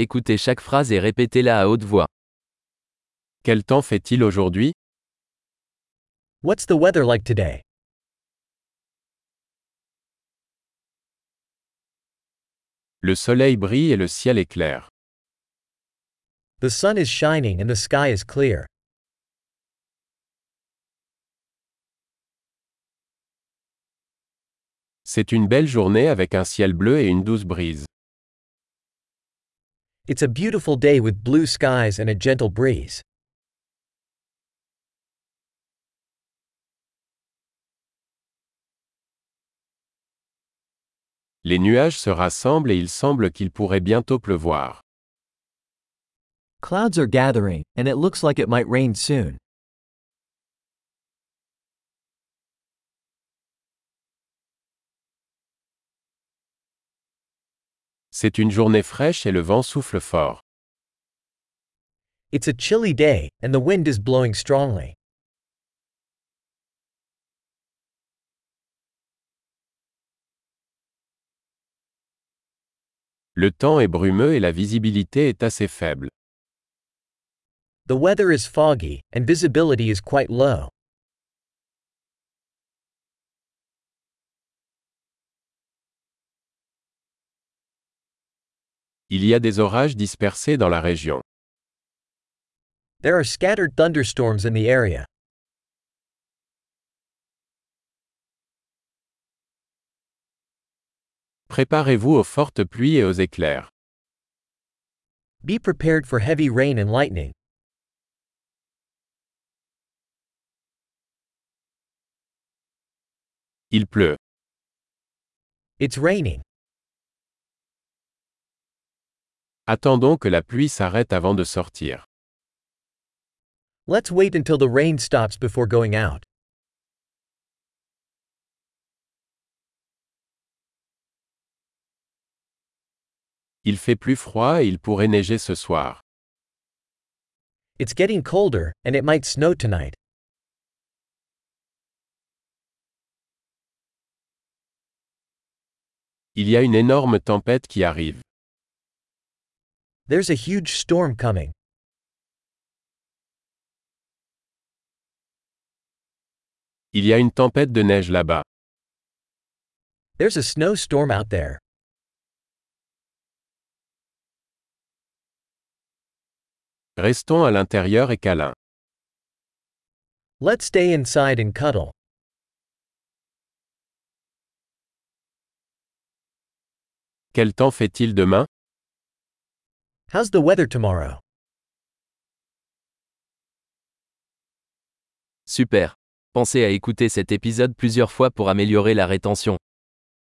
Écoutez chaque phrase et répétez-la à haute voix. Quel temps fait-il aujourd'hui? What's the weather like today? Le soleil brille et le ciel est clair. The sun is shining and the sky is clear. C'est une belle journée avec un ciel bleu et une douce brise. It's a beautiful day with blue skies and a gentle breeze. Les nuages se rassemblent et il semble qu'il pourrait bientôt pleuvoir. Clouds are gathering, and it looks like it might rain soon. C'est une journée fraîche et le vent souffle fort. It's a chilly day, and the wind is blowing strongly. Le temps est brumeux et la visibilité est assez faible. The weather is foggy, and visibility is quite low. Il y a des orages dispersés dans la région. There are scattered thunderstorms in the area. Préparez-vous aux fortes pluies et aux éclairs. Be prepared for heavy rain and lightning. Il pleut. It's raining. Attendons que la pluie s'arrête avant de sortir. Let's wait until the rain stops before going out. Il fait plus froid et il pourrait neiger ce soir. It's getting colder, and it might snow tonight. Il y a une énorme tempête qui arrive. There's a huge storm coming. Il y a une tempête de neige là-bas. There's a snowstorm out there. Restons à l'intérieur et câlin. Let's stay inside and cuddle. Quel temps fait-il demain? How's the weather tomorrow? Super. Pensez à écouter cet épisode plusieurs fois pour améliorer la rétention.